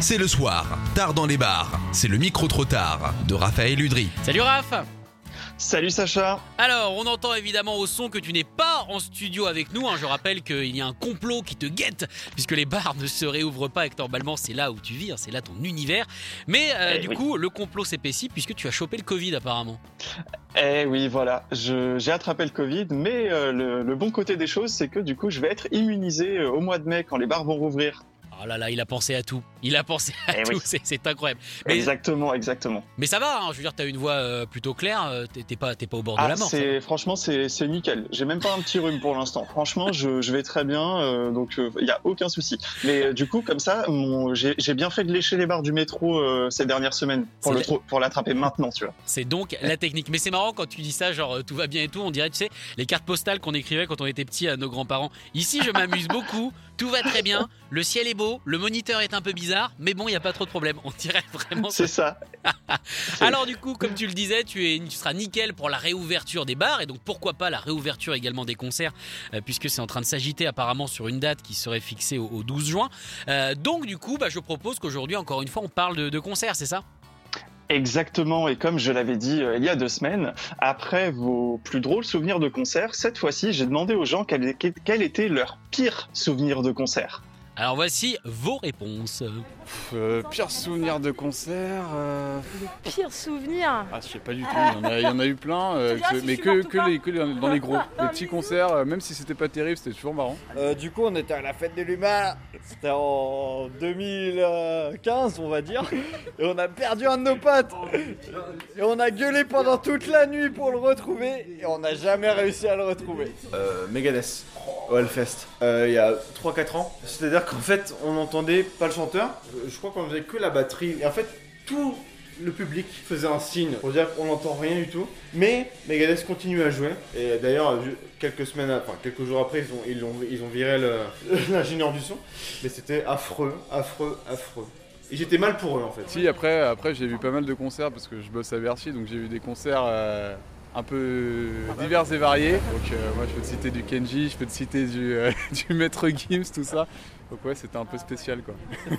C'est le soir, tard dans les bars. C'est le micro trop tard de Raphaël Udry. Salut Raph Salut Sacha Alors, on entend évidemment au son que tu n'es pas en studio avec nous. hein. Je rappelle qu'il y a un complot qui te guette, puisque les bars ne se réouvrent pas et que normalement c'est là où tu vis, hein, c'est là ton univers. Mais euh, Eh du oui. coup, le complot s'épaissit puisque tu as chopé le Covid apparemment. Eh oui, voilà, j'ai attrapé le Covid, mais euh, le, le bon côté des choses, c'est que du coup, je vais être immunisé euh, au mois de mai quand les bars vont rouvrir. Oh là là, il a pensé à tout. Il a pensé à Eh tout, oui. c'est- incroyable. Mais, Exactement, exactement. mais ça va, hein, je veux dire, t'as une voix euh, plutôt claire, euh, t'es pas, pas au bord de Ah, la mort. franchement, c'est nickel. J'ai même pas un petit rhume pour l'instant. Franchement, je, je vais très bien, euh, donc il y a aucun souci. Mais euh, du coup, comme ça, j'ai bien fait de lécher les bars du métro euh, ces dernières semaines pour le l'attraper maintenant, tu vois. C'est donc la technique. Mais c'est marrant quand tu dis ça, genre euh, tout va bien et tout. On dirait, tu sais, les cartes postales qu'on écrivait quand on était petit à nos grands-parents. Ici, je m'amuse beaucoup, tout va très bien, le ciel est beau, le moniteur est un peu bizarre, mais bon, il n'y a pas trop de problème. On dirait vraiment C'est ça. Alors du coup, comme tu le disais, tu, es, tu seras nickel pour la réouverture des bars et donc pourquoi pas la réouverture également des concerts euh, puisque c'est en train de s'agiter apparemment sur une date qui serait fixée au, au 12 juin. Euh, donc du coup, bah, je propose qu'aujourd'hui, encore une fois, on parle de, de concerts, c'est ça? Exactement, et comme je l'avais dit euh, il y a deux semaines, après vos plus drôles souvenirs de concert, cette fois-ci j'ai demandé aux gens quel, quel était leur pire souvenir de concert. Alors voici vos réponses. Euh, pire souvenir de concert euh, Pire souvenir Ah, je sais pas du tout. Il y en a, il y en a eu plein, euh, C'est-à-dire, que- si mais que, supporte que, pas. les, que les- dans les gros. Les petits concerts, euh, même si c'était pas terrible, c'était toujours marrant. Euh, du coup, on était à la fête de l'humain. C'était en 2015, on va dire. Et on a perdu un de nos potes. Et on a gueulé pendant toute la nuit pour le retrouver. Et on n'a jamais réussi à le retrouver. euh, Megadeth au Hellfest euh, il y a 3-4 ans. C'est-à-dire qu'en fait, on n'entendait pas le chanteur. Je crois qu'on faisait que la batterie. Et en fait, tout le public faisait un signe pour dire qu'on n'entend rien du tout. Mais Megadeth continue à jouer. Et d'ailleurs, quelques semaines, enfin quelques jours après, ils ont, ils ont, ils ont viré le- l'ingénieur du son. Mais c'était affreux, affreux, affreux. Et j'étais mal pour eux en fait. Si, après, après j'ai vu pas mal de concerts parce que je bosse à Bercy, donc j'ai vu des concerts euh, un peu divers et variés. Donc euh, moi, je peux te citer du Kenji, je peux te citer du, euh, du Maître Gims, tout ça. Donc ouais, c'était un peu spécial quoi.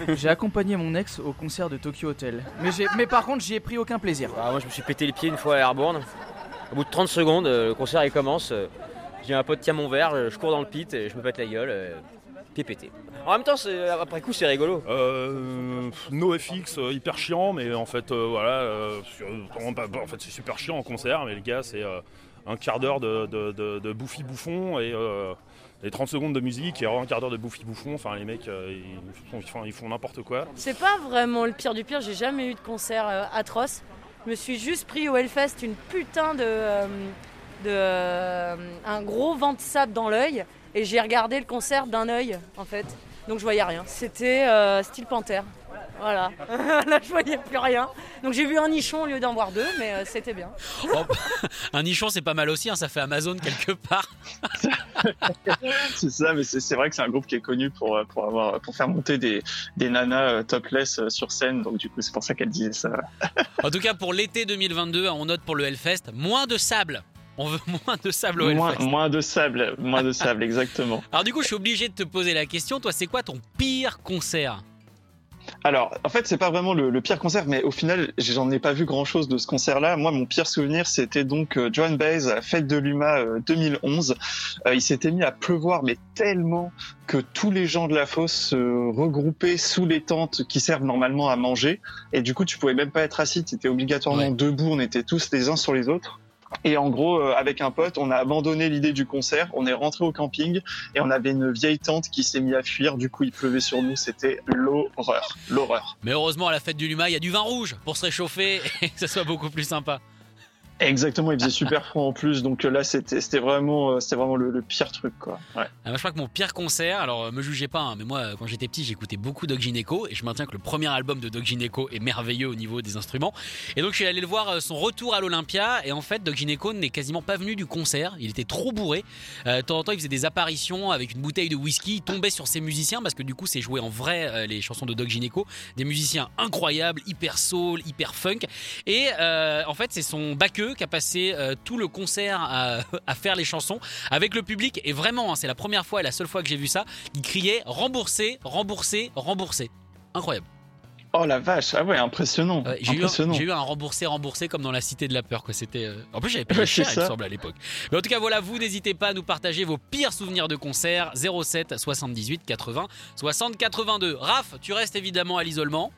J'ai accompagné mon ex au concert de Tokyo Hotel. Mais, j'ai- mais par contre, j'y ai pris aucun plaisir. Ah, moi je me suis pété les pieds une fois à Airborne. Au bout de 30 secondes, euh, le concert il commence. euh, J'ai un pote tiens mon verre, euh, je cours dans le pit et je me pète la gueule. euh, Pété. En même temps, c'est- après coup, c'est rigolo. Euh, NoFX, euh, hyper chiant, mais en fait, euh, voilà, euh, en fait, c'est super chiant en concert, mais les gars, c'est euh, un quart d'heure de, de, de, de bouffi bouffon et, euh, et 30 secondes de musique et un quart d'heure de bouffi bouffon. Enfin, les mecs, euh, ils font, ils font- ils font n'importe quoi. C'est pas vraiment le pire du pire, j'ai jamais eu de concert euh, atroce. Je me suis juste pris au Hellfest une putain de. euh, de euh, un gros vent de sable dans l'œil et j'ai regardé le concert d'un œil en fait. Donc je voyais rien. C'était euh, style panthère. Voilà. Là je voyais plus rien. Donc j'ai vu un nichon au lieu d'en voir deux, mais euh, c'était bien. Oh, un nichon, c'est pas mal aussi, hein, ça fait Amazon quelque part. C'est ça, mais c'est vrai que c'est un groupe qui est connu pour, euh, pour, avoir, pour faire monter des, des nanas euh, topless euh, sur scène, donc du coup c'est pour ça qu'elle disait ça. En tout cas, pour l'été 2022, on note pour le Hellfest moins de sable. On veut moins de sable au Moins, Hellfest. moins de sable, moins de sable, exactement. Alors du coup, je suis obligé de te poser la question. Toi, c'est quoi ton pire concert? Alors, en fait, c'est pas vraiment le, le pire concert, mais au final, j'en ai pas vu grand chose de ce concert-là. Moi, mon pire souvenir, c'était donc euh, Joan Baez à la fête de l'UMA euh, 2011. Euh, il s'était mis à pleuvoir, mais tellement que tous les gens de la fosse se regroupaient sous les tentes qui servent normalement à manger. Et du coup, tu pouvais même pas être assis, tu étais obligatoirement Ouais. debout, on était tous les uns sur les autres. Et en gros, euh, avec un pote, on a abandonné l'idée du concert, on est rentré au camping et on avait une vieille tante qui s'est mise à fuir. Du coup, il pleuvait sur nous, c'était l'horreur, l'horreur. Mais heureusement, à la fête du Luma, il y a du vin rouge pour se réchauffer et que ça soit beaucoup plus sympa. Exactement, il faisait super froid en plus, donc là c'était vraiment vraiment le, pire truc quoi. Ah, je crois que mon pire concert, alors me jugez pas, hein, mais moi quand j'étais petit j'écoutais beaucoup Doc Gineco et je maintiens que le premier album de Doc Gineco est merveilleux au niveau des instruments. Et donc je suis allé le voir son retour à l'Olympia et en fait Doc Gineco n'est quasiment pas venu du concert, il était trop bourré. Euh, de temps en temps il faisait des apparitions avec une bouteille de whisky, il tombait sur ses musiciens parce que du coup c'est joué en vrai euh, les chansons de Doc Gineco, des musiciens incroyables, hyper soul, hyper funk. Et euh, en fait c'est son qui a passé euh, tout le concert à, faire les chansons avec le public. Et vraiment, hein, c'est la première fois et la seule fois que j'ai vu ça. Il criait rembourser, rembourser, rembourser. Incroyable. Oh la vache, ah ouais, impressionnant. j'ai, Eu, un remboursé, remboursé comme dans la Cité de la Peur. Quoi. C'était, euh, En plus, j'avais payé cher, il me semble, à l'époque. Mais en tout cas, voilà, vous n'hésitez pas à nous partager vos pires souvenirs de concert 07 78 80 60 82. Raph, tu restes évidemment à l'isolement.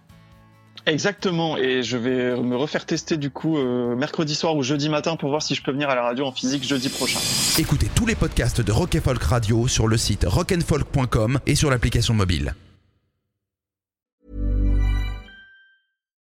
Exactement, et je vais me refaire tester du coup euh, mercredi soir ou jeudi matin pour voir si je peux venir à la radio en physique jeudi prochain. Écoutez tous les podcasts de Rock Folk Radio sur le site rockandfolk.com et sur l'application mobile.